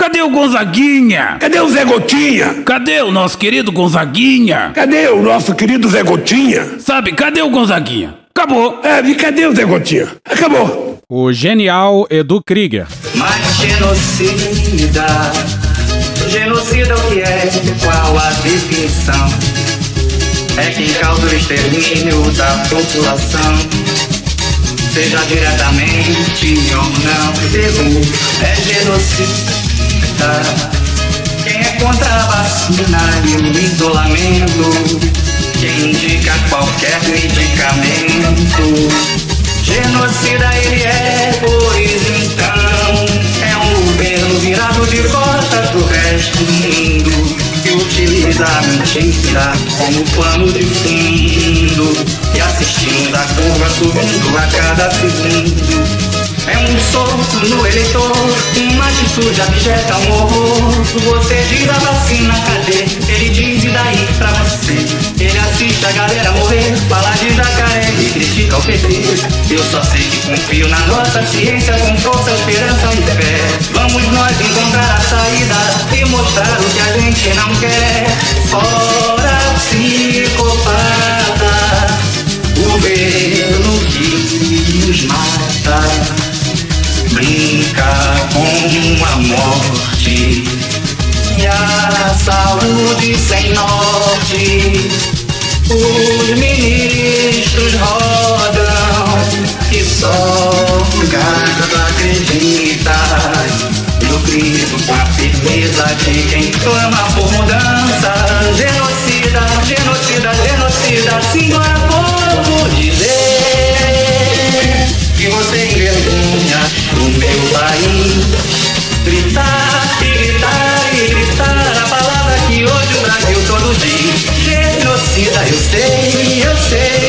Cadê o Gonzaguinha? Cadê o Zé Gotinha? Cadê o nosso querido Gonzaguinha? Cadê o nosso querido Zé Gotinha? Sabe, cadê o Gonzaguinha? Acabou. É, e cadê o Zé Gotinha? Acabou. O genial Edu Krieger. Mas genocida, genocida o que é? Qual a definição? É quem causa o extermínio da população. Seja diretamente ou não, é Quem é contra a vacina e o isolamento? Quem indica qualquer medicamento? Genocida ele é, pois então É um governo virado de costas pro resto do mundo Que utiliza a mentira como pano de fundo E assistimos a curva subindo a cada segundo é um soco no eleitor, uma atitude abjeta, um horror. Você diz a vacina, cadê? Ele diz e daí pra você. Ele assiste a galera morrer, fala de jacaré e critica o PT. Eu só sei que confio na nossa ciência com força, esperança e fé. Vamos nós encontrar a saída e mostrar o que a gente não quer. Fora psicopata, governo que nos mata brinca com a morte e a saúde sem norte. Os ministros rodam e só o gato acredita. Eu grito com a firmeza de quem clama por mudança. Genocida, genocida, genocida, senhora, povo dizer que você envergonha o meu país. Gritar gritar e gritar a palavra que hoje o Brasil todo diz. Genocida, eu sei, eu sei.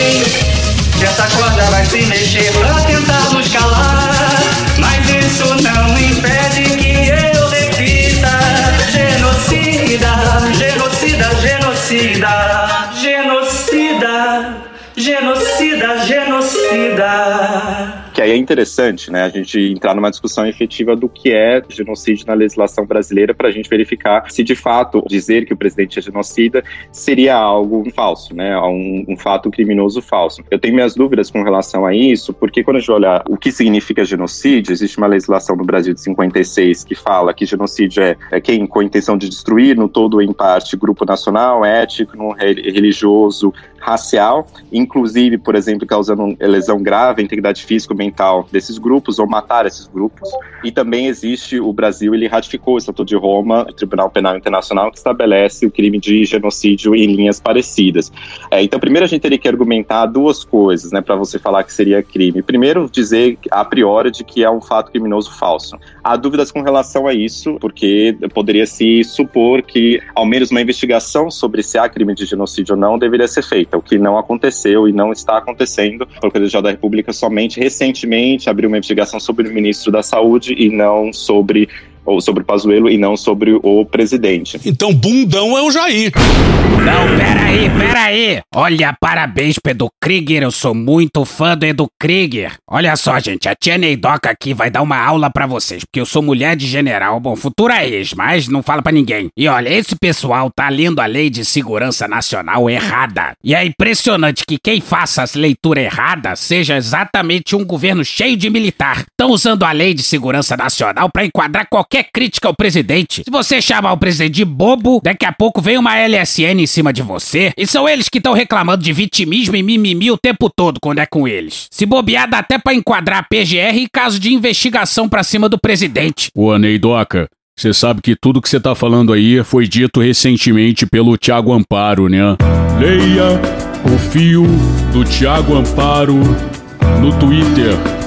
que interessante, né, a gente entrar numa discussão efetiva do que é genocídio na legislação brasileira para a gente verificar se de fato dizer que o presidente é genocida seria algo falso, né, um, um fato criminoso falso. Eu tenho minhas dúvidas com relação a isso, porque quando a gente olha o que significa genocídio, existe uma legislação no Brasil de 56 que fala que genocídio é, é quem com a intenção de destruir no todo ou em parte grupo nacional, étnico, religioso, racial, inclusive, por exemplo, causando lesão grave integridade física ou mental desses grupos ou matar esses grupos. E também existe o Brasil, ele ratificou o Estatuto de Roma, o Tribunal Penal Internacional, que estabelece o crime de genocídio em linhas parecidas. É, então, primeiro a gente teria que argumentar duas coisas, né, para você falar que seria crime. Primeiro, dizer a priori de que é um fato criminoso falso. Há dúvidas com relação a isso, porque poderia se supor que ao menos uma investigação sobre se há crime de genocídio ou não deveria ser feita, o que não aconteceu e não está acontecendo. O Procuradoria da República somente recentemente abriu uma investigação sobre o ministro da Saúde e não sobre ou sobre o Pazuello e não sobre o presidente. Então, bundão é o Jair. Não, peraí, peraí. Olha, parabéns pro Edu Krieger, eu sou muito fã do Edu Krieger. Olha só, gente, a tia Neidoca aqui vai dar uma aula pra vocês, porque eu sou mulher de general, bom, futura ex, mas não fala pra ninguém. E olha, esse pessoal tá lendo a Lei de Segurança Nacional errada. E é impressionante que quem faça a leitura errada seja exatamente um governo cheio de militar. Estão usando a Lei de Segurança Nacional pra enquadrar qualquer crítica ao presidente. Se você chamar o presidente de bobo, daqui a pouco vem uma LSN em cima de você. E são eles que estão reclamando de vitimismo e mimimi o tempo todo quando é com eles. Se bobear, dá até pra enquadrar a PGR em caso de investigação pra cima do presidente. Ô, Neidoca, você sabe que tudo que você tá falando aí foi dito recentemente pelo Tiago Amparo, né? Leia o fio do Tiago Amparo no Twitter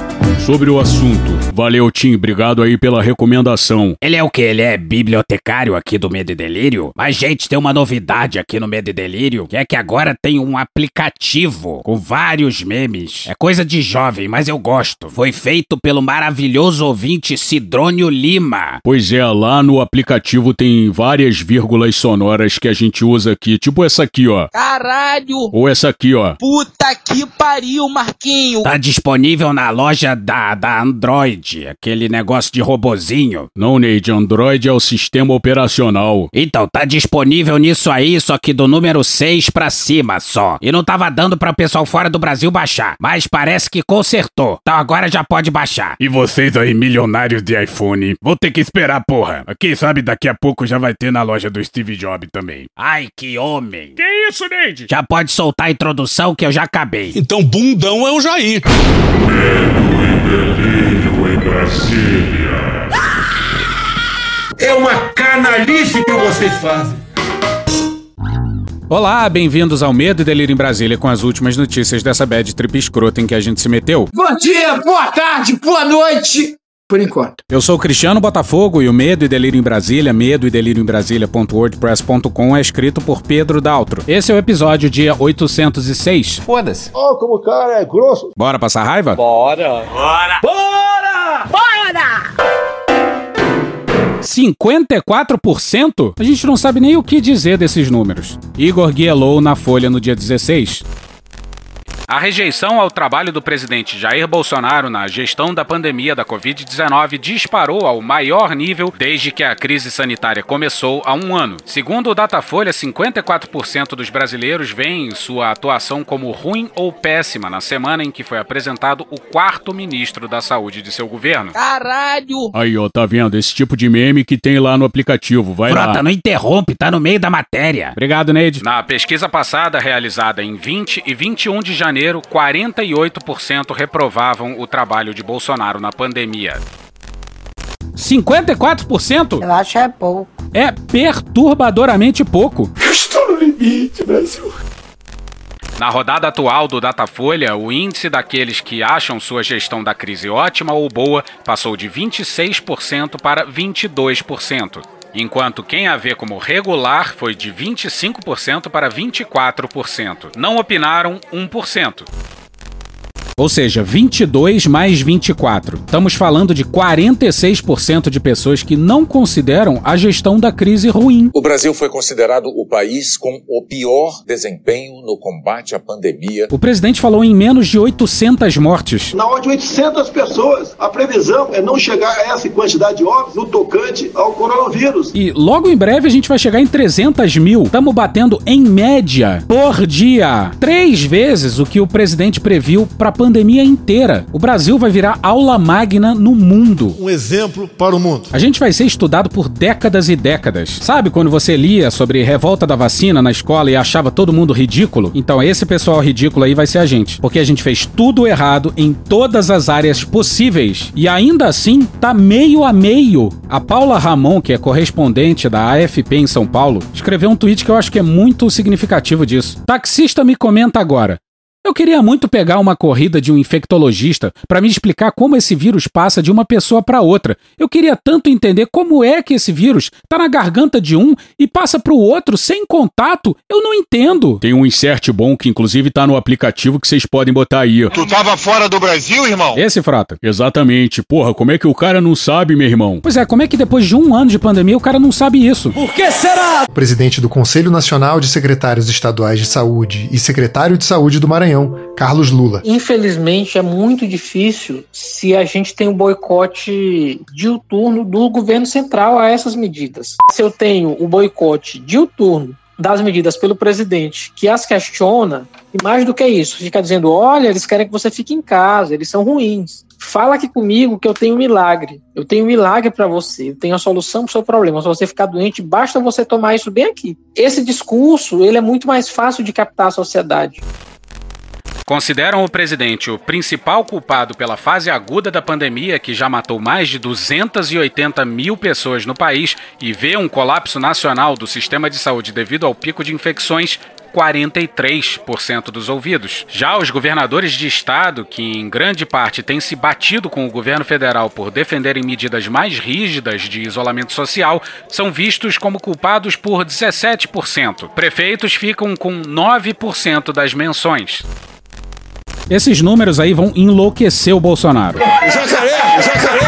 sobre o assunto. Valeu, Tim. Obrigado aí pela recomendação. Ele é o que? Ele é bibliotecário aqui do Medo e Delírio? Mas, gente, tem uma novidade aqui no Medo e Delírio, que é que agora tem um aplicativo com vários memes. É coisa de jovem, mas eu gosto. Foi feito pelo maravilhoso ouvinte Sidrônio Lima. Pois é, lá no aplicativo tem várias vírgulas sonoras que a gente usa aqui, tipo essa aqui, ó. Caralho! Ou essa aqui, ó. Puta que pariu, Marquinho! Tá disponível na loja da, da Android, aquele negócio de robozinho. Não, Neide, Android é o sistema operacional. Então, tá disponível nisso aí, só que do número 6 pra cima só. E não tava dando pra o pessoal fora do Brasil baixar, mas parece que consertou. Então agora já pode baixar. E vocês aí, milionários de iPhone, vou ter que esperar, porra. Quem sabe daqui a pouco já vai ter na loja do Steve Jobs também. Ai, que homem. Que isso, Neide? Já pode soltar a introdução que eu já acabei. Então, bundão é o Jair. É uma canalice que vocês fazem. Olá, bem-vindos ao Medo e Delírio em Brasília com as últimas notícias dessa bad trip escrota em que a gente se meteu. Bom dia, boa tarde, boa noite. Por enquanto. Eu sou o Cristiano Botafogo e o Medo e Delírio em Brasília, medo e delírio em Brasília.wordpress.com é escrito por Pedro Daltro. Esse é o episódio dia 806. Foda-se. Ó, como o cara é grosso. Bora passar raiva? 54%? A gente não sabe nem o que dizer desses números. Igor Guielou na Folha no dia 16. A rejeição ao trabalho do presidente Jair Bolsonaro na gestão da pandemia da Covid-19 disparou ao maior nível desde que a crise sanitária começou há um ano. Segundo o Datafolha, 54% dos brasileiros veem sua atuação como ruim ou péssima na semana em que foi apresentado o quarto ministro da Saúde de seu governo. Caralho. Aí, ó, tá vendo? Esse tipo de meme que tem lá no aplicativo. Vai Frota, lá. não interrompe, tá no meio da matéria. Obrigado, Neide. Na pesquisa passada, realizada em 20 e 21 de janeiro, 48% reprovavam o trabalho de Bolsonaro na pandemia. 54%? Eu acho é pouco. É perturbadoramente pouco. Estou no limite, Brasil. Na rodada atual do Datafolha, o índice daqueles que acham sua gestão da crise ótima ou boa passou de 26% para 22%, enquanto quem a vê como regular foi de 25% para 24%. Não opinaram 1%. Ou seja, 22 mais 24. Estamos falando de 46% de pessoas que não consideram a gestão da crise ruim. O Brasil foi considerado o país com o pior desempenho no combate à pandemia. O presidente falou em menos de 800 mortes. Na ordem de 800 pessoas. A previsão é não chegar a essa quantidade de óbitos no tocante ao coronavírus. E logo em breve a gente vai chegar em 300 mil. Estamos batendo em média por dia. Três vezes o que o presidente previu para a pandemia inteira. O Brasil vai virar aula magna no mundo. Um exemplo para o mundo. A gente vai ser estudado por décadas e décadas. Sabe quando você lia sobre revolta da vacina na escola e achava todo mundo ridículo? Então esse pessoal ridículo aí vai ser a gente. Porque a gente fez tudo errado em todas as áreas possíveis. E ainda assim, tá meio a meio. A Paula Ramon, que é correspondente da AFP em São Paulo, escreveu um tweet que eu acho que é muito significativo disso. Taxista me comenta agora. Eu queria muito pegar uma corrida de um infectologista para me explicar como esse vírus passa de uma pessoa para outra. Eu queria tanto entender como é que esse vírus tá na garganta de um e passa para o outro sem contato. Eu não entendo. Tem um insert bom que inclusive tá no aplicativo que vocês podem botar aí. Tu tava fora do Brasil, irmão? Esse frota. Exatamente. Porra, como é que o cara não sabe, meu irmão? Pois é, como é que depois de um ano de pandemia o cara não sabe isso? Presidente do Conselho Nacional de Secretários Estaduais de Saúde e secretário de Saúde do Maranhão, Carlos Lula. Infelizmente é muito difícil se a gente tem um boicote diuturno do governo central a essas medidas. Se eu tenho o boicote diuturno das medidas pelo presidente que as questiona, e mais do que isso, fica dizendo: olha, eles querem que você fique em casa, eles são ruins. Fala aqui comigo que eu tenho um milagre. Eu tenho um milagre para você. Eu tenho a solução para o seu problema. Se você ficar doente, basta você tomar isso bem aqui. Esse discurso, ele é muito mais fácil de captar a sociedade. Consideram o presidente o principal culpado pela fase aguda da pandemia, que já matou mais de 280 mil pessoas no país, e vê um colapso nacional do sistema de saúde devido ao pico de infecções. 43% dos ouvidos. Já os governadores de estado, que em grande parte têm se batido com o governo federal por defenderem medidas mais rígidas de isolamento social, são vistos como culpados por 17%. Prefeitos ficam com 9% das menções. Esses números aí vão enlouquecer o Bolsonaro. Jacaré, jacaré,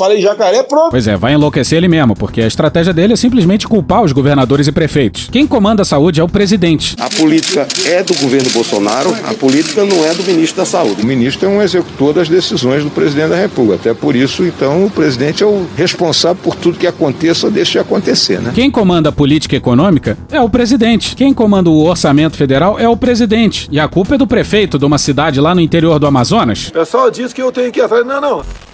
falei jacaré, pronto. Pois é, vai enlouquecer ele mesmo, porque a estratégia dele é simplesmente culpar os governadores e prefeitos. Quem comanda a saúde é o presidente. A política é do governo Bolsonaro, a política não é do ministro da Saúde. O ministro é um executor das decisões do presidente da República. Até por isso, então, o presidente é o responsável por tudo que aconteça ou deixe de acontecer, né? Quem comanda a política econômica é o presidente. Quem comanda o orçamento federal é o presidente. E a culpa é do prefeito de uma cidade lá no interior do Amazonas. O pessoal diz que eu tenho que ir atrás. Não, não.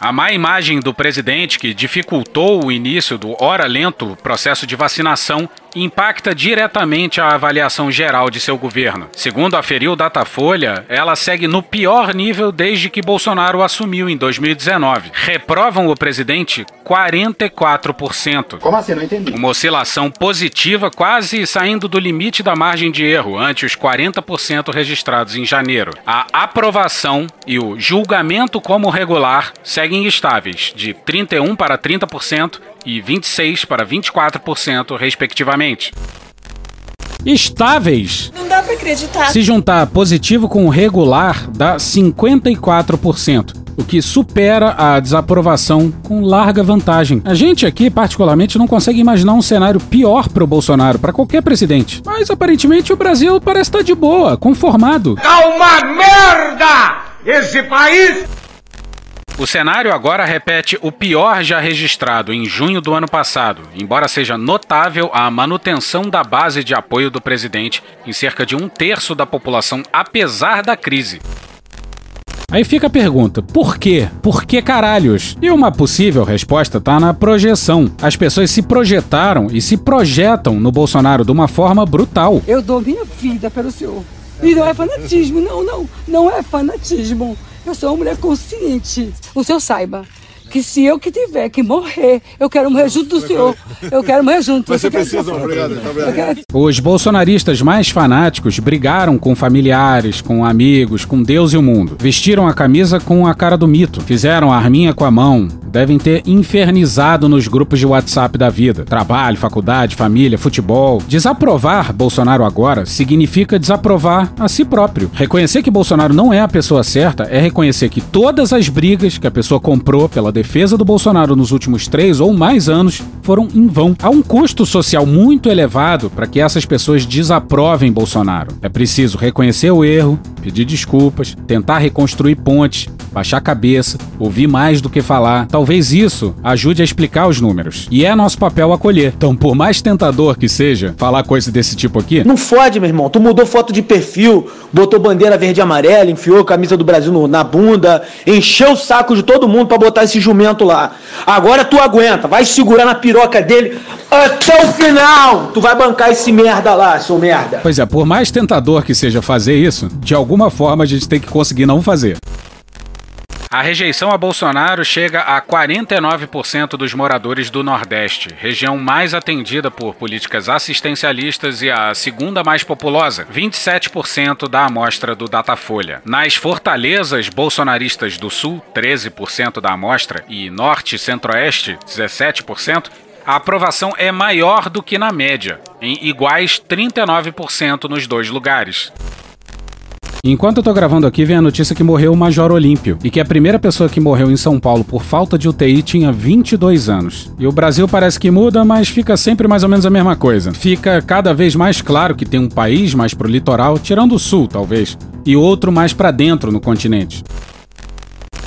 A má imagem do presidente, que dificultou o início do hora lento processo de vacinação, impacta diretamente a avaliação geral de seu governo. Segundo aferiu o Datafolha, ela segue no pior nível desde que Bolsonaro assumiu em 2019. Reprovam o presidente 44%. Como assim? Não entendi. Uma oscilação positiva quase saindo do limite da margem de erro, ante os 40% registrados em janeiro. A aprovação e o julgamento como regular seguem estáveis, de 31 para 30% e 26 para 24%, respectivamente. Estáveis. Não dá pra acreditar. Se juntar positivo com regular, dá 54%, o que supera a desaprovação com larga vantagem. A gente aqui, particularmente, não consegue imaginar um cenário pior pro Bolsonaro, para qualquer presidente. Mas aparentemente o Brasil parece estar de boa, conformado. Tá uma merda esse país! O cenário agora repete o pior já registrado em junho do ano passado, embora seja notável a manutenção da base de apoio do presidente em cerca de um terço da população, apesar da crise. Aí fica a pergunta: por quê? Por que caralhos? E uma possível resposta tá na projeção. As pessoas se projetaram e se projetam no Bolsonaro de uma forma brutal. Eu dou minha vida pelo senhor. E não é fanatismo, não, não. Não é fanatismo. Eu sou uma mulher consciente. O senhor saiba que se eu que tiver que morrer, eu quero morrer junto do senhor. Eu quero morrer junto. Você precisa, obrigado. obrigado. Os bolsonaristas mais fanáticos brigaram com familiares, com amigos, com Deus e o mundo. Vestiram a camisa com a cara do mito, fizeram a arminha com a mão, devem ter infernizado nos grupos de WhatsApp da vida. Trabalho, faculdade, família, futebol. Desaprovar Bolsonaro agora significa desaprovar a si próprio. Reconhecer que Bolsonaro não é a pessoa certa é reconhecer que todas as brigas que a pessoa comprou pela defesa do Bolsonaro nos últimos três ou mais anos foram em vão. Há um custo social muito elevado para que essas pessoas desaprovem Bolsonaro. É preciso reconhecer o erro, pedir desculpas, tentar reconstruir pontes, baixar a cabeça, ouvir mais do que falar. Talvez isso ajude a explicar os números. E é nosso papel acolher. Então, por mais tentador que seja falar coisa desse tipo aqui, Não fode, meu irmão. Tu mudou foto de perfil, botou bandeira verde e amarela, enfiou a camisa do Brasil no- na bunda, encheu o saco de todo mundo pra botar esse jumento lá. Agora tu aguenta, vai segurar na piroca dele até o final. Tu vai bancar esse merda lá, seu merda. Pois é, por mais tentador que seja fazer isso, de alguma forma a gente tem que conseguir não fazer. A rejeição a Bolsonaro chega a 49% dos moradores do Nordeste, região mais atendida por políticas assistencialistas e a segunda mais populosa, 27% da amostra do Datafolha. Nas fortalezas bolsonaristas do Sul, 13% da amostra, e Norte e Centro-Oeste, 17%, a aprovação é maior do que na média, em iguais 39% nos dois lugares. Enquanto eu tô gravando aqui, vem a notícia que morreu o Major Olímpio e que a primeira pessoa que morreu em São Paulo por falta de UTI tinha 22 anos. E o Brasil parece que muda, mas fica sempre mais ou menos a mesma coisa. Fica cada vez mais claro que tem um país mais pro litoral, tirando o sul, talvez, e outro mais pra dentro no continente.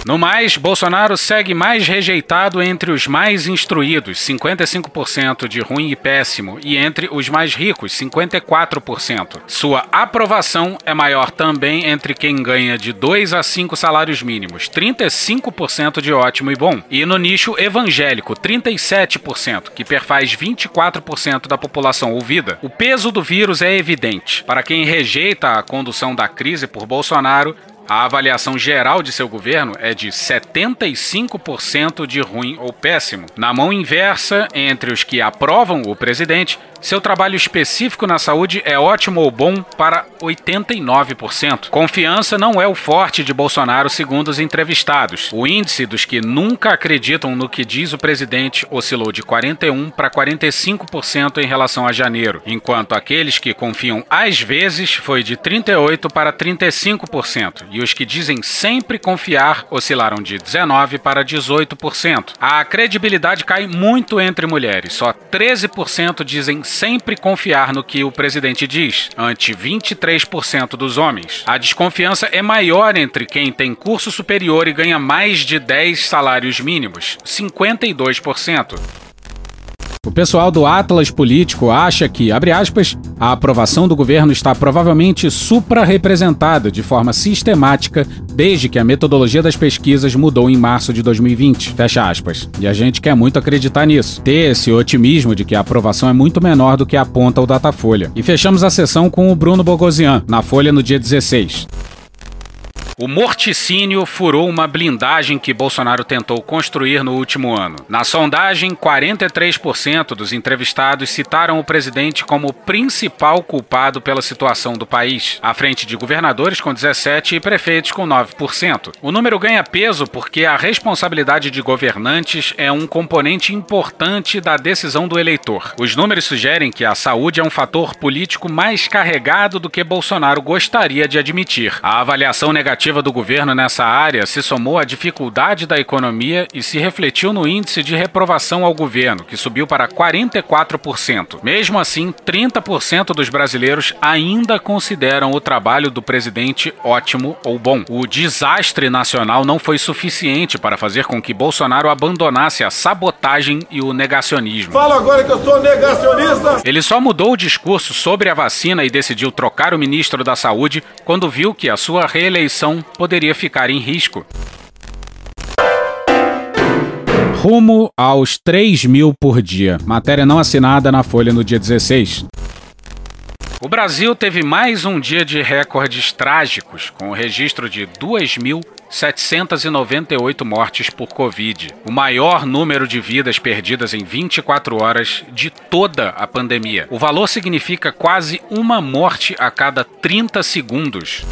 No mais, Bolsonaro segue mais rejeitado entre os mais instruídos, 55% de ruim e péssimo, e entre os mais ricos, 54%. Sua aprovação é maior também entre quem ganha de 2 a 5 salários mínimos, 35% de ótimo e bom, e no nicho evangélico, 37%, que perfaz 24% da população ouvida. O peso do vírus é evidente. Para quem rejeita a condução da crise por Bolsonaro, a avaliação geral de seu governo é de 75% de ruim ou péssimo. Na mão inversa, entre os que aprovam o presidente, Seu trabalho específico na saúde é ótimo ou bom para 89%. Confiança não é o forte de Bolsonaro, segundo os entrevistados. O índice dos que nunca acreditam no que diz o presidente oscilou de 41 para 45% em relação a janeiro, enquanto aqueles que confiam às vezes foi de 38 para 35%, e os que dizem sempre confiar oscilaram de 19 para 18%. A credibilidade cai muito entre mulheres, só 13% dizem sempre confiar no que o presidente diz, ante 23% dos homens. A desconfiança é maior entre quem tem curso superior e ganha mais de 10 salários mínimos, 52%. O pessoal do Atlas Político acha que, abre aspas, a aprovação do governo está provavelmente supra-representada de forma sistemática desde que a metodologia das pesquisas mudou em março de 2020. Fecha aspas. E a gente quer muito acreditar nisso. Ter esse otimismo de que a aprovação é muito menor do que aponta o Datafolha. E fechamos a sessão com o Bruno Bogosian, na Folha no dia 16. O morticínio furou uma blindagem que Bolsonaro tentou construir no último ano. Na sondagem, 43% dos entrevistados citaram o presidente como principal culpado pela situação do país, à frente de governadores com 17% e prefeitos com 9%. O número ganha peso porque a responsabilidade de governantes é um componente importante da decisão do eleitor. Os números sugerem que a saúde é um fator político mais carregado do que Bolsonaro gostaria de admitir. A avaliação negativa do governo nessa área se somou à dificuldade da economia e se refletiu no índice de reprovação ao governo, que subiu para 44%. Mesmo assim, 30% dos brasileiros ainda consideram o trabalho do presidente ótimo ou bom. O desastre nacional não foi suficiente para fazer com que Bolsonaro abandonasse a sabotagem e o negacionismo. Fala agora que eu sou negacionista! Ele só mudou o discurso sobre a vacina e decidiu trocar o ministro da Saúde quando viu que a sua reeleição poderia ficar em risco. Rumo aos 3 mil por dia. Matéria não assinada na Folha no dia 16. O Brasil teve mais um dia de recordes trágicos, com o registro de 2.798 mortes por Covid, o maior número de vidas perdidas em 24 horas de toda a pandemia. O valor significa quase uma morte a cada 30 segundos.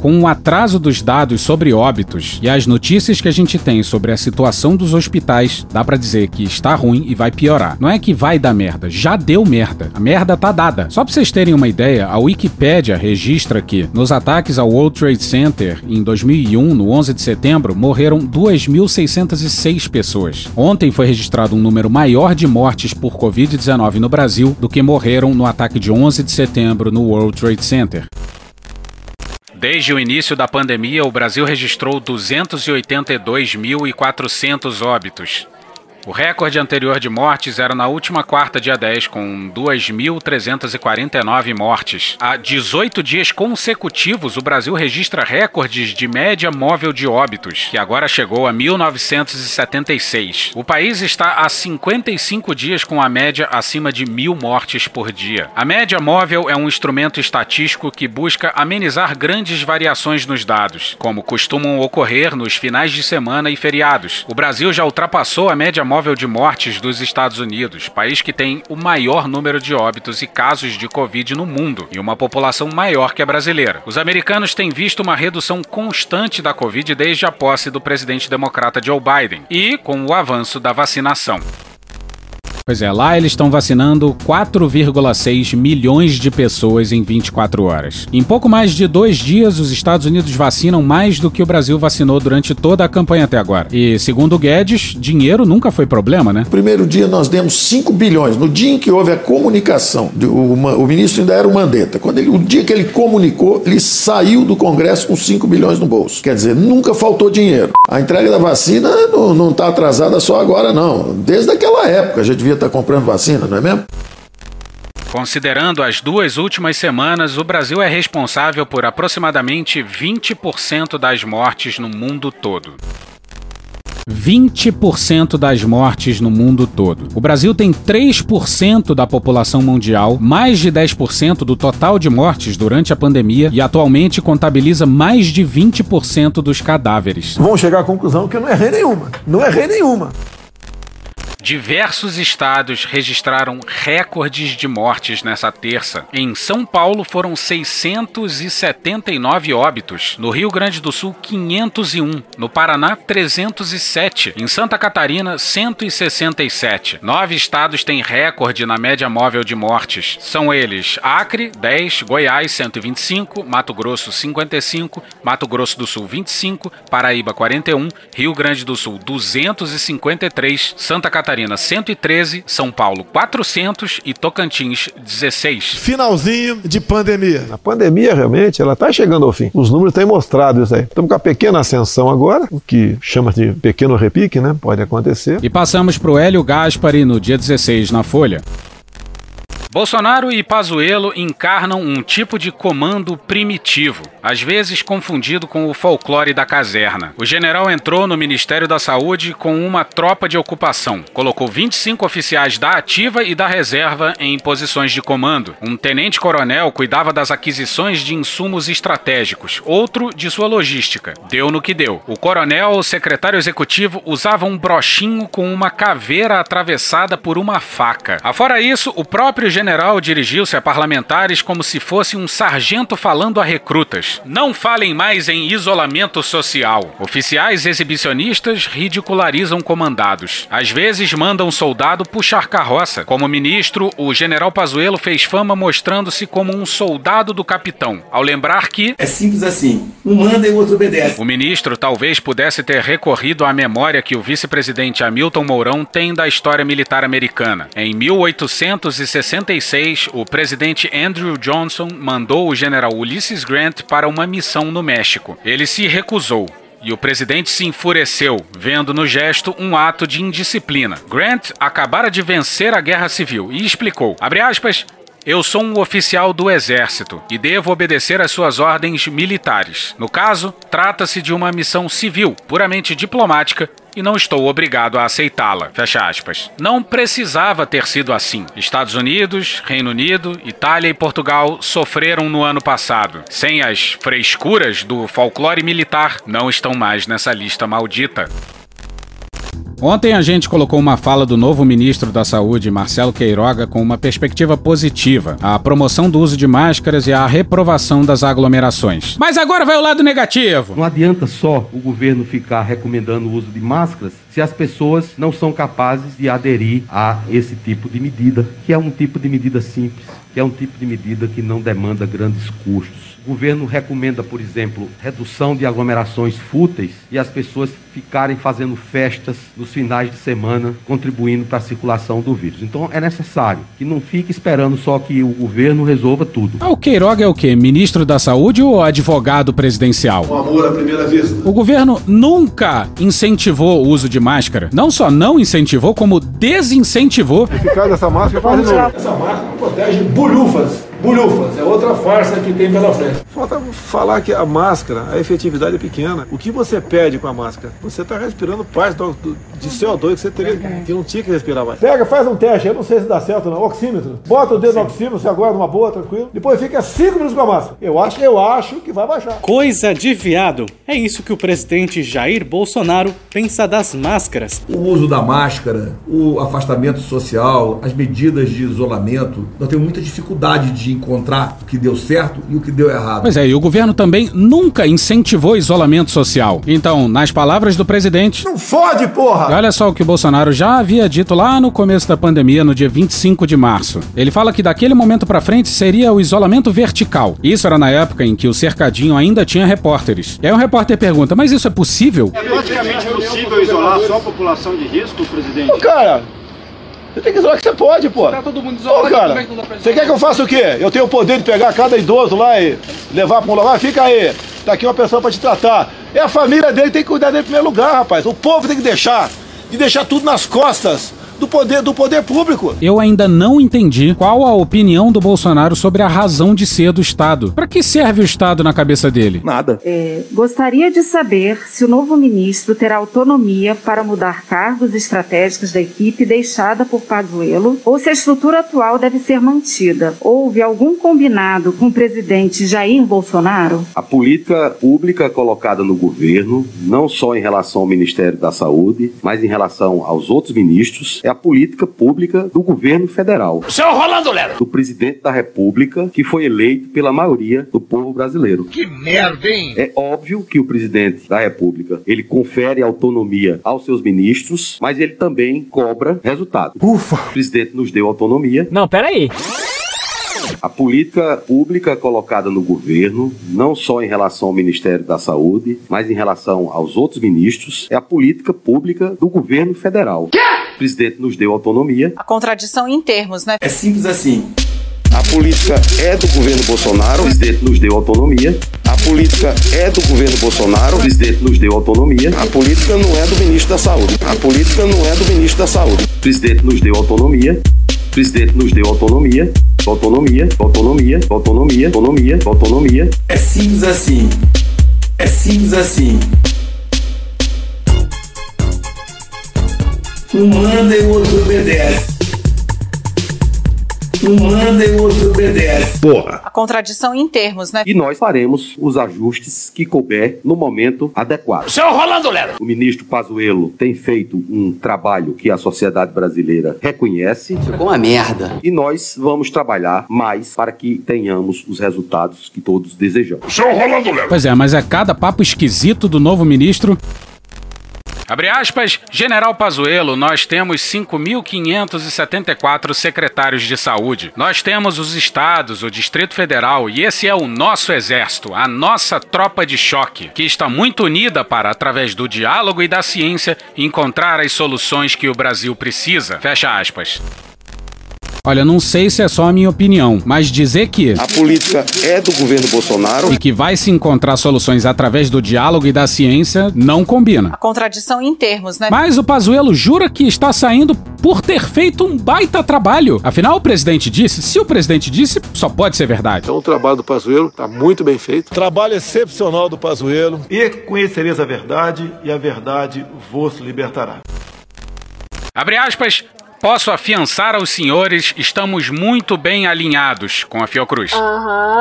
Com o atraso dos dados sobre óbitos e as notícias que a gente tem sobre a situação dos hospitais, dá para dizer que está ruim e vai piorar. Não é que vai dar merda, já deu merda. A merda tá dada. Só para vocês terem uma ideia, a Wikipédia registra que nos ataques ao World Trade Center em 2001, no 11 de setembro, morreram 2.606 pessoas. Ontem foi registrado um número maior de mortes por Covid-19 no Brasil do que morreram no ataque de 11 de setembro no World Trade Center. Desde o início da pandemia, o Brasil registrou 282.400 óbitos. O recorde anterior de mortes era na última quarta, dia 10, com 2.349 mortes. Há 18 dias consecutivos, o Brasil registra recordes de média móvel de óbitos, que agora chegou a 1.976. O país está há 55 dias com a média acima de mil mortes por dia. A média móvel é um instrumento estatístico que busca amenizar grandes variações nos dados, como costumam ocorrer nos finais de semana e feriados. O Brasil já ultrapassou a média móvel de mortes dos Estados Unidos, país que tem o maior número de óbitos e casos de Covid no mundo e uma população maior que a brasileira. Os americanos têm visto uma redução constante da Covid desde a posse do presidente democrata Joe Biden e com o avanço da vacinação. Pois é, lá eles estão vacinando 4,6 milhões de pessoas em 24 horas. Em pouco mais de dois dias, os Estados Unidos vacinam mais do que o Brasil vacinou durante toda a campanha até agora. E, segundo Guedes, dinheiro nunca foi problema, né? Primeiro dia nós demos 5 bilhões. No dia em que houve a comunicação, o, o ministro ainda era o Mandetta. Quando ele, o dia que ele comunicou, ele saiu do Congresso com 5 bilhões no bolso. Quer dizer, nunca faltou dinheiro. A entrega da vacina não está atrasada só agora, não. Desde aquela época a gente devia estar comprando vacina, não é mesmo? Considerando as duas últimas semanas, o Brasil é responsável por aproximadamente 20% das mortes no mundo todo. 20% das mortes no mundo todo. O Brasil tem 3% da população mundial, mais de 10% do total de mortes durante a pandemia e atualmente contabiliza mais de 20% dos cadáveres. Vão chegar à conclusão que eu não errei nenhuma. Não errei nenhuma. Diversos estados registraram recordes de mortes nessa terça. Em São Paulo foram 679 óbitos, no Rio Grande do Sul 501, no Paraná 307, em Santa Catarina 167. Nove estados têm recorde na média móvel de mortes. São eles Acre 10, Goiás 125, Mato Grosso 55, Mato Grosso do Sul 25, Paraíba 41, Rio Grande do Sul 253, Santa Catarina 113, São Paulo 400 e Tocantins 16. Finalzinho de pandemia. A pandemia realmente ela está chegando ao fim. Os números têm mostrado isso aí. Estamos com a pequena ascensão agora, o que chama de pequeno repique, né? Pode acontecer. E passamos para o Hélio Gaspari no dia 16 na Folha. Bolsonaro e Pazuello encarnam um tipo de comando primitivo, às vezes confundido com o folclore da caserna. O general entrou no Ministério da Saúde com uma tropa de ocupação, colocou 25 oficiais da ativa e da reserva em posições de comando. Um tenente-coronel cuidava das aquisições de insumos estratégicos, outro de sua logística. Deu no que deu. O coronel, o secretário executivo, usava um brochinho com uma caveira atravessada por uma faca. Afora isso, o próprio general dirigiu-se a parlamentares como se fosse um sargento falando a recrutas. Não falem mais em isolamento social. Oficiais exibicionistas ridicularizam comandados. Às vezes mandam um soldado puxar carroça. Como ministro, o general Pazuello fez fama mostrando-se como um soldado do capitão, ao lembrar que é simples assim: um manda e o outro obedece. O ministro talvez pudesse ter recorrido à memória que o vice-presidente Hamilton Mourão tem da história militar americana. Em 1860 o presidente Andrew Johnson mandou o general Ulysses Grant para uma missão no México. Ele se recusou. E o presidente se enfureceu, vendo no gesto um ato de indisciplina. Grant acabara de vencer a guerra civil e explicou, aspas, eu sou um oficial do Exército e devo obedecer às suas ordens militares. No caso, trata-se de uma missão civil, puramente diplomática, e não estou obrigado a aceitá-la. Fecha aspas. Não precisava ter sido assim. Estados Unidos, Reino Unido, Itália e Portugal sofreram no ano passado. Sem as frescuras do folclore militar, não estão mais nessa lista maldita. Ontem a gente colocou uma fala do novo ministro da Saúde, Marcelo Queiroga, com uma perspectiva positiva: a promoção do uso de máscaras e a reprovação das aglomerações. Mas agora vai o lado negativo. Não adianta só o governo ficar recomendando o uso de máscaras se as pessoas não são capazes de aderir a esse tipo de medida, que é um tipo de medida simples, que é um tipo de medida que não demanda grandes custos. O governo recomenda, por exemplo, redução de aglomerações fúteis e as pessoas ficarem fazendo festas nos finais de semana, contribuindo para a circulação do vírus. Então é necessário que não fique esperando só que o governo resolva tudo. Ah, o Queiroga é o quê? Ministro da Saúde ou advogado presidencial? Um amor à primeira vista. O governo nunca incentivou o uso de máscara. Não só não incentivou, como desincentivou. Eficaz dessa máscara faz de novo. Essa máscara protege bolhufas. Bolhufas, é outra farsa que tem pela frente. Falta falar que a máscara, a efetividade é pequena. O que você perde com a máscara? Você está respirando parte do, do, de CO2 que você teria, que não tinha que respirar mais. Pega, faz um teste, eu não sei se dá certo não, oxímetro. Bota o dedo no oxímetro, você aguarda uma boa, tranquilo. Depois fica 5 minutos com a máscara. Eu acho, eu acho que vai baixar. Coisa de viado. É isso que o presidente Jair Bolsonaro pensa das máscaras. O uso da máscara, o afastamento social, as medidas de isolamento, nós temos muita dificuldade de encontrar o que deu certo e o que deu errado. Pois é, e o governo também nunca incentivou isolamento social. Então, nas palavras do presidente. Não fode, porra! E olha só o que o Bolsonaro já havia dito lá no começo da pandemia, no dia 25 de março. Ele fala que daquele momento para frente seria o isolamento vertical. Isso era na época em que o cercadinho ainda tinha repórteres. E aí um repórter pergunta: Mas isso é possível? É praticamente possível isolar só a população de risco, presidente? Ô, cara, você tem que isolar que você pode, pô. Tá todo mundo isolado. Ô, cara, você quer que eu faça o quê? Eu tenho o poder de pegar cada idoso lá e levar pra um lugar? Fica aí. Tá aqui uma pessoa pra te tratar. É a família dele, tem que cuidar dele em primeiro lugar, rapaz. O povo tem que deixar. De deixar tudo nas costas do poder, do poder público. Eu ainda não entendi qual a opinião do Bolsonaro sobre a razão de ser do Estado. Para que serve o Estado na cabeça dele? Nada. É, gostaria de saber se o novo ministro terá autonomia para mudar cargos estratégicos da equipe deixada por Pazuello ou se a estrutura atual deve ser mantida. Houve algum combinado com o presidente Jair Bolsonaro? A política pública colocada no governo, não só em relação ao Ministério da Saúde, mas em relação aos outros ministros, é a política pública do governo federal. Seu Rolando Lero! Do presidente da República, que foi eleito pela maioria do povo brasileiro. Que merda, hein? É óbvio que o presidente da República, ele confere autonomia aos seus ministros, mas ele também cobra resultado. Ufa! O presidente nos deu autonomia. Não, peraí. A política pública colocada no governo, não só em relação ao Ministério da Saúde, mas em relação aos outros ministros, é a política pública do governo federal. O presidente nos deu autonomia. A contradição em termos, né? É simples assim. A política é do governo Bolsonaro. O presidente nos deu autonomia. A política é do governo Bolsonaro. O presidente nos deu autonomia. A política não é do ministro da Saúde. A política não é do ministro da Saúde. O presidente nos deu autonomia. O presidente nos deu autonomia. Autonomia, autonomia, autonomia, autonomia, autonomia. É simples assim. É simples assim. Um manda e o outro obedece. Um manda e o outro obedece. Porra. A contradição em termos, né? E nós faremos os ajustes que couber no momento adequado. Seu Rolando Lero! O ministro Pazuello tem feito um trabalho que a sociedade brasileira reconhece. Ficou uma merda. E nós vamos trabalhar mais para que tenhamos os resultados que todos desejamos. Seu Rolando Lero! Pois é, mas é cada papo esquisito do novo ministro. Abre aspas, General Pazuello, nós temos 5.574 secretários de saúde. Nós temos os estados, o Distrito Federal e esse é o nosso exército, a nossa tropa de choque, que está muito unida para, através do diálogo e da ciência, encontrar as soluções que o Brasil precisa. Fecha aspas. Olha, não sei se é só a minha opinião, mas dizer que A política é do governo Bolsonaro. e que vai se encontrar soluções através do diálogo e da ciência não combina. A contradição em termos, né? Mas o Pazuello jura que está saindo por ter feito um baita trabalho. Afinal, o presidente disse, se o presidente disse, só pode ser verdade. Então o trabalho do Pazuello está muito bem feito. Trabalho excepcional do Pazuello. E conhecereis a verdade, e a verdade vos libertará. Abre aspas. Posso afiançar aos senhores, estamos muito bem alinhados com a Fiocruz.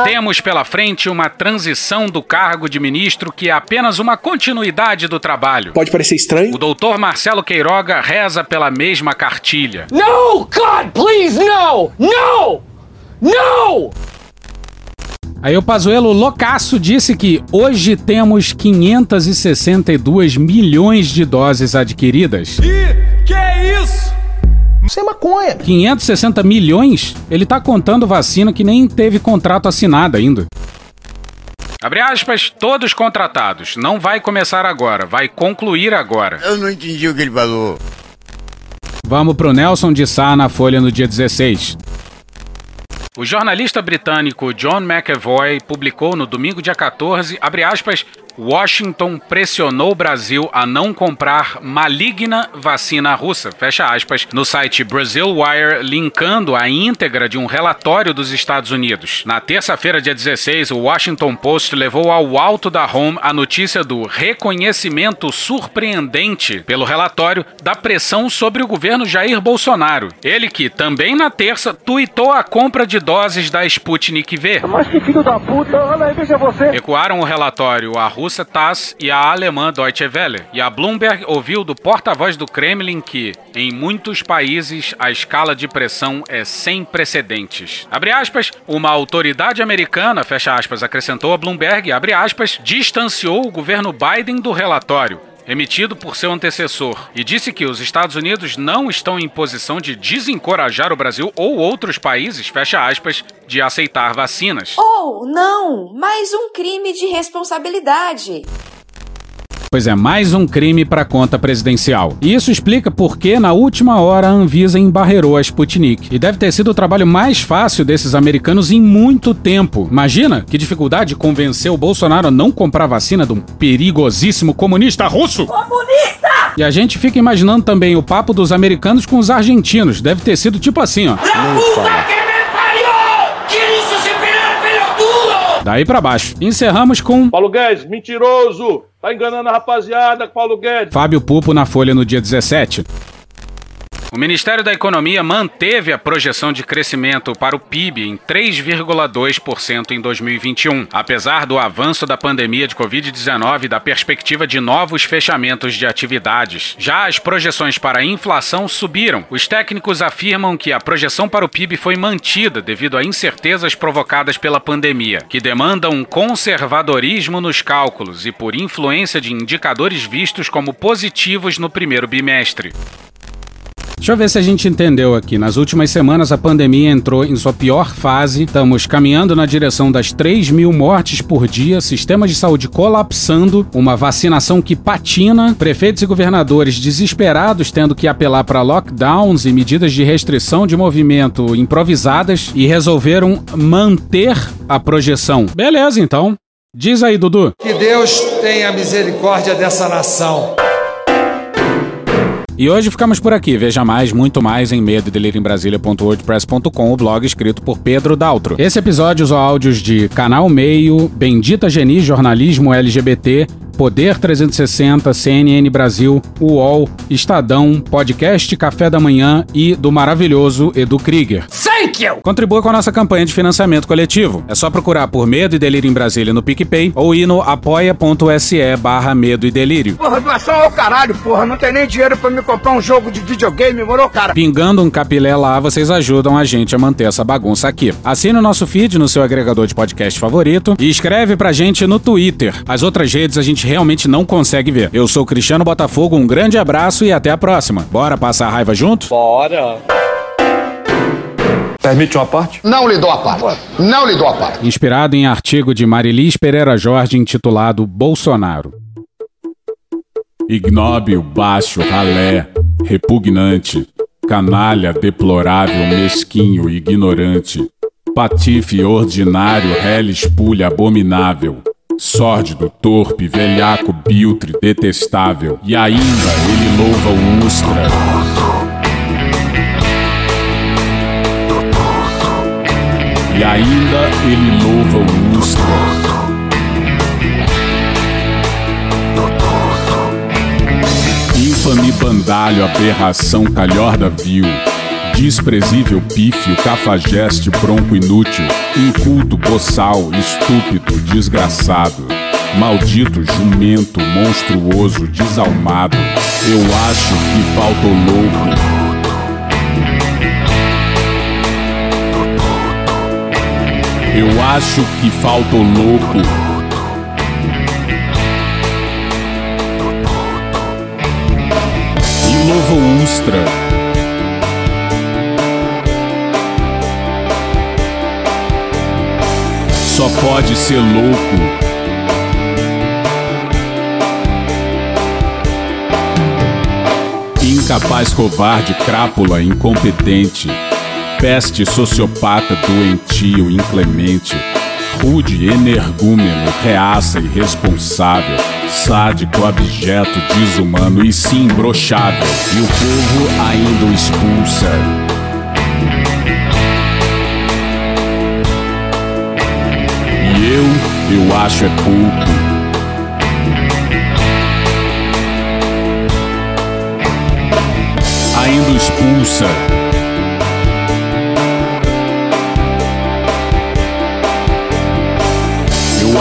Temos pela frente uma transição do cargo de ministro que é apenas uma continuidade do trabalho. Pode parecer estranho. O doutor Marcelo Queiroga reza pela mesma cartilha. No, God, please, no! No! No! Aí o Pazuello loucaço disse que hoje temos 562 milhões de doses adquiridas. Ih, que é isso? Isso é maconha. 560 milhões? Ele tá contando vacina que nem teve contrato assinado ainda. Abre aspas, todos contratados. Não vai começar agora, vai concluir agora. Eu não entendi o que ele falou. Vamos pro Nelson de Sá na Folha no dia 16. O jornalista britânico John McEvoy publicou no domingo dia 14, abre aspas, Washington pressionou o Brasil a não comprar maligna vacina russa, fecha aspas, no site Brazil Wire, linkando a íntegra de um relatório dos Estados Unidos. Na terça-feira, dia 16, o Washington Post levou ao alto da home a notícia do reconhecimento surpreendente pelo relatório da pressão sobre o governo Jair Bolsonaro. Ele que, também na terça, tuitou a compra de doses da Sputnik V. Mas que filho da puta, olha aí, veja você. Recuaram o relatório a russa TASS e a alemã Deutsche Welle. E a Bloomberg ouviu do porta-voz do Kremlin que, em muitos países, a escala de pressão é sem precedentes. Abre aspas, uma autoridade americana, fecha aspas, acrescentou a Bloomberg, abre aspas, distanciou o governo Biden do relatório emitido por seu antecessor, e disse que os Estados Unidos não estão em posição de desencorajar o Brasil ou outros países, fecha aspas, de aceitar vacinas. Ou não, mais um crime de responsabilidade. Pois é, mais um crime para conta presidencial. E isso explica por que, na última hora, a Anvisa embarreirou a Sputnik. E deve ter sido o trabalho mais fácil desses americanos em muito tempo. Imagina que dificuldade convencer o Bolsonaro a não comprar vacina de um perigosíssimo comunista russo! Comunista! E a gente fica imaginando também o papo dos americanos com os argentinos. Deve ter sido tipo assim, ó. Daí pra baixo. Encerramos com Paulo Guedes, mentiroso! Tá enganando a rapaziada, Paulo Guedes. Fábio Pupo na Folha no dia 17. O Ministério da Economia manteve a projeção de crescimento para o PIB em 3,2% em 2021, apesar do avanço da pandemia de Covid-19 e da perspectiva de novos fechamentos de atividades. Já as projeções para a inflação subiram. Os técnicos afirmam que a projeção para o PIB foi mantida devido a incertezas provocadas pela pandemia, que demandam um conservadorismo nos cálculos e por influência de indicadores vistos como positivos no primeiro bimestre. Deixa eu ver se a gente entendeu aqui. Nas últimas semanas, a pandemia entrou em sua pior fase. Estamos caminhando na direção das 3 mil mortes por dia, sistema de saúde colapsando, uma vacinação que patina, prefeitos e governadores desesperados tendo que apelar para lockdowns e medidas de restrição de movimento improvisadas e resolveram manter a projeção. Beleza, então. Diz aí, Dudu. Que Deus tenha misericórdia dessa nação. E hoje ficamos por aqui. Veja mais, muito mais em medo o blog escrito por Pedro Daltro. Esse episódio usou áudios de Canal Meio, Bendita Geni Jornalismo LGBT, Poder 360, CNN Brasil, UOL, Estadão, Podcast Café da Manhã e do maravilhoso Edu Krieger. Thank you! Contribua com a nossa campanha de financiamento coletivo. É só procurar por Medo e Delírio em Brasília no PicPay ou ir no apoia.se barra Medo e Delírio. Porra, doação ao caralho, porra. Não tem nem dinheiro pra me comprar um jogo de videogame, morou, cara? Pingando um capilé lá, vocês ajudam a gente a manter essa bagunça aqui. Assine o nosso feed no seu agregador de podcast favorito e escreve pra gente no Twitter. As outras redes a gente realmente não consegue ver. Eu sou Cristiano Botafogo, um grande abraço e até a próxima. Bora passar a raiva junto? Bora! Permite uma parte? Não lhe dou a parte. Não lhe dou a parte. Inspirado em artigo de Marilis Pereira Jorge intitulado Bolsonaro. Ignóbil, baixo, ralé, repugnante, canalha, deplorável, mesquinho, ignorante, patife, ordinário, réis, espulha, abominável, sórdido, torpe, velhaco, biltre, detestável, e ainda ele louva o Ustra. E ainda ele louva o Ustra. Infame bandalho, aberração, calhorda vil. Desprezível pífio, cafajeste, bronco inútil. Inculto, boçal, estúpido, desgraçado. Maldito, jumento, monstruoso, desalmado. Eu acho que falta o louco. Eu acho que falta o louco. E louvo Ustra. Só pode ser louco. Incapaz, covarde, crápula, incompetente peste sociopata doentio, inclemente, rude, energúmeno, reaça, irresponsável, sádico, abjeto, desumano e sim brochável, e o povo ainda o expulsa. E eu, eu acho é pouco. Ainda expulsa.